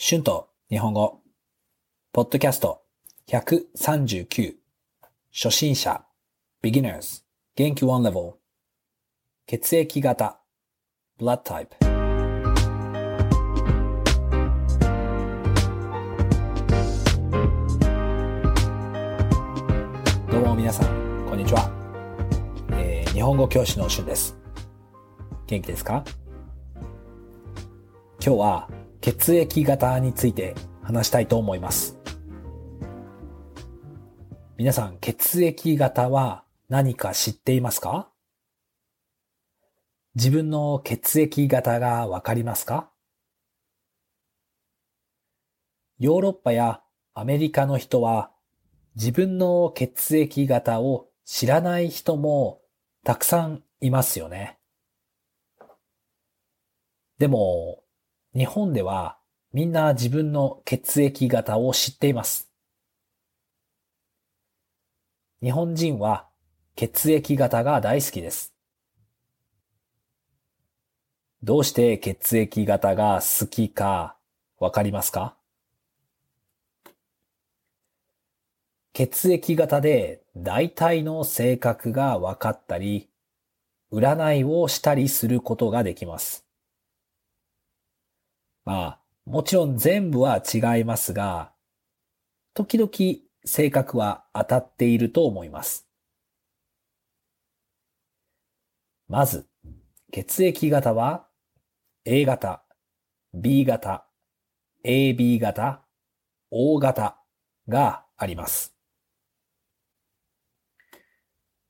春と日本語、ポッドキャスト。139、初心者、beginners、元気 one level、血液型、blood type。どうも皆さん、こんにちは。えー日本語教師の春です。元気ですか？今日は血液型について話したいと思います。皆さん、血液型は何か知っていますか？自分の血液型がわかりますか？ヨーロッパやアメリカの人は自分の血液型を知らない人もたくさんいますよね。でも、日本ではみんな自分の血液型を知っています。日本人は血液型が大好きです。どうして血液型が好きかわかりますか？血液型で大体の性格が分かったり、占いをしたりすることができます。まあ、もちろん全部は違いますが、時々性格は当たっていると思います。まず、血液型は A 型、B 型、AB 型、O 型があります。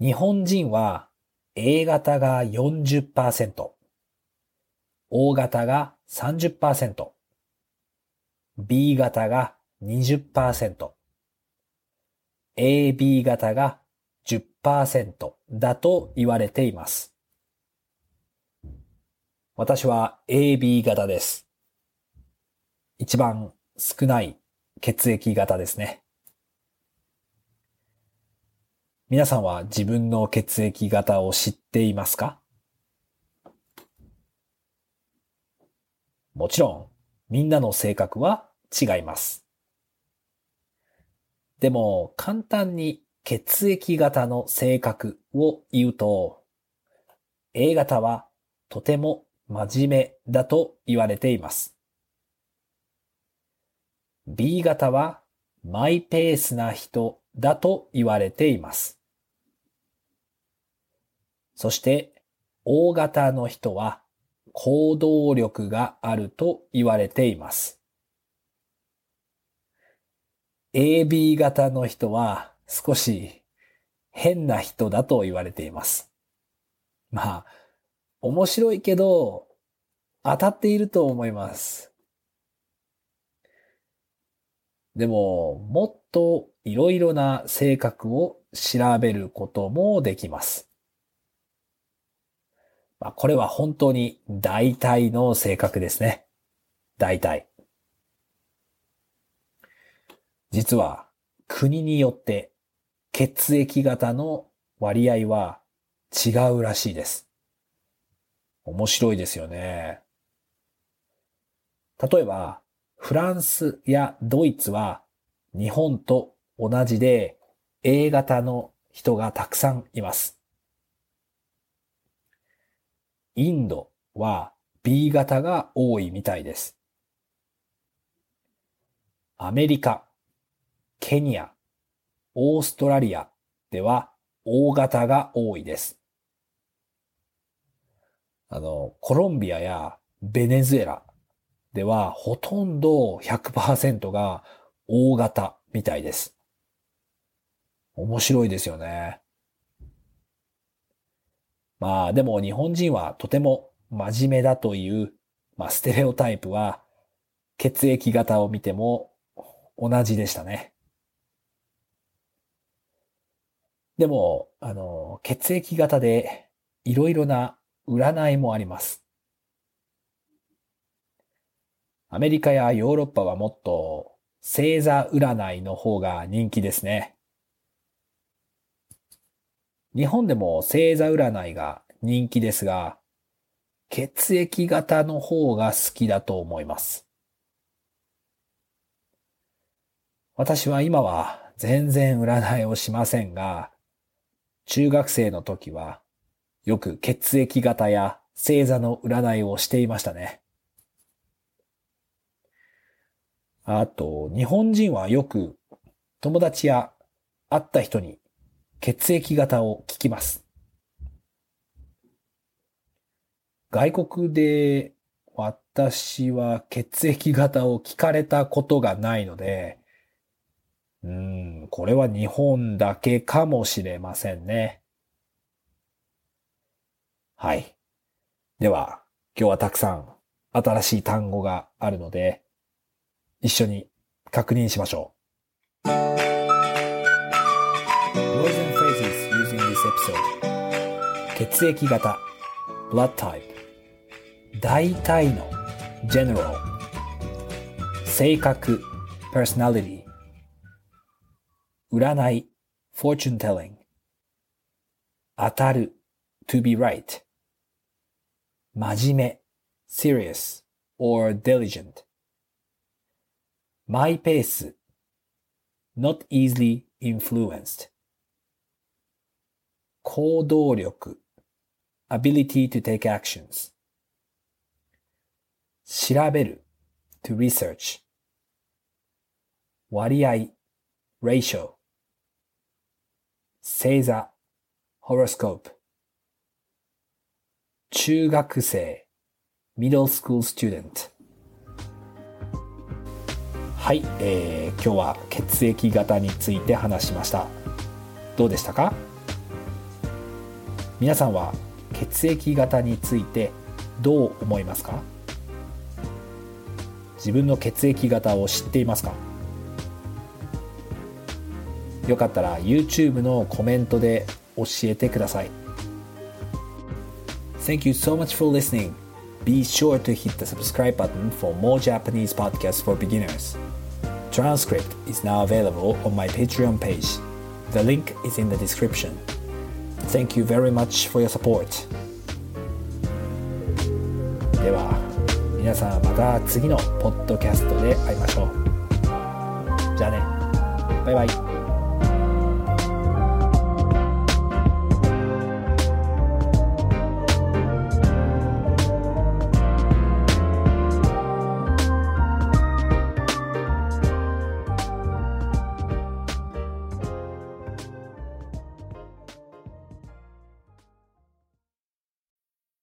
日本人は A 型が40%、O 型が30%、B 型が20%、AB 型が10%だと言われています。私は AB 型です。一番少ない血液型ですね。皆さんは自分の血液型を知っていますか？もちろん、みんなの性格は違います。でも、簡単に血液型の性格を言うと、A 型はとても真面目だと言われています。B 型はマイペースな人だと言われています。そして、O 型の人は行動力があると言われています。AB 型の人は少し変な人だと言われています。まあ、面白いけど当たっていると思います。でも、もっといろいろな性格を調べることもできます。まあ、これは本当に大体の性格ですね。大体。実は国によって血液型の割合は違うらしいです。面白いですよね。例えば、フランスやドイツは日本と同じで A 型の人がたくさんいます。インドは B 型が多いみたいです。アメリカ、ケニア、オーストラリアでは O 型が多いです。あの、コロンビアやベネズエラではほとんど100%が O 型みたいです。面白いですよね。まあでも日本人はとても真面目だという、まあステレオタイプは血液型を見ても同じでしたね。でも、あの、血液型でいろいろな占いもあります。アメリカやヨーロッパはもっと星座占いの方が人気ですね。日本でも星座占いが人気ですが、血液型の方が好きだと思います。私は今は全然占いをしませんが、中学生の時はよく血液型や星座の占いをしていましたね。あと、日本人はよく友達や会った人に血液型を聞きます。外国で私は血液型を聞かれたことがないので、うん、これは日本だけかもしれませんね。はい。では、今日はたくさん新しい単語があるので、一緒に確認しましょう。Using this episode 血液型 blood type 大体の general 性格 personality 占い fortune telling 当たる to be right 真面目 serious or diligent マイペース not easily influenced 行動力 ability to take actions 調べる to research 割合 ratio 星座 horoscope 中学生 middle school student はい、えー、今日は血液型について話しましたどうでしたか皆さんは血液型についてどう思いますか自分の血液型を知っていますかよかったら YouTube のコメントで教えてください Thank you so much for listening. Be sure to hit the subscribe button for more Japanese podcasts for beginners. Transcript is now available on my Patreon page. The link is in the description. Thank you very much for your support. では、皆さんまた次のポッドキャストで会いましょう。じゃあね。バイバイ。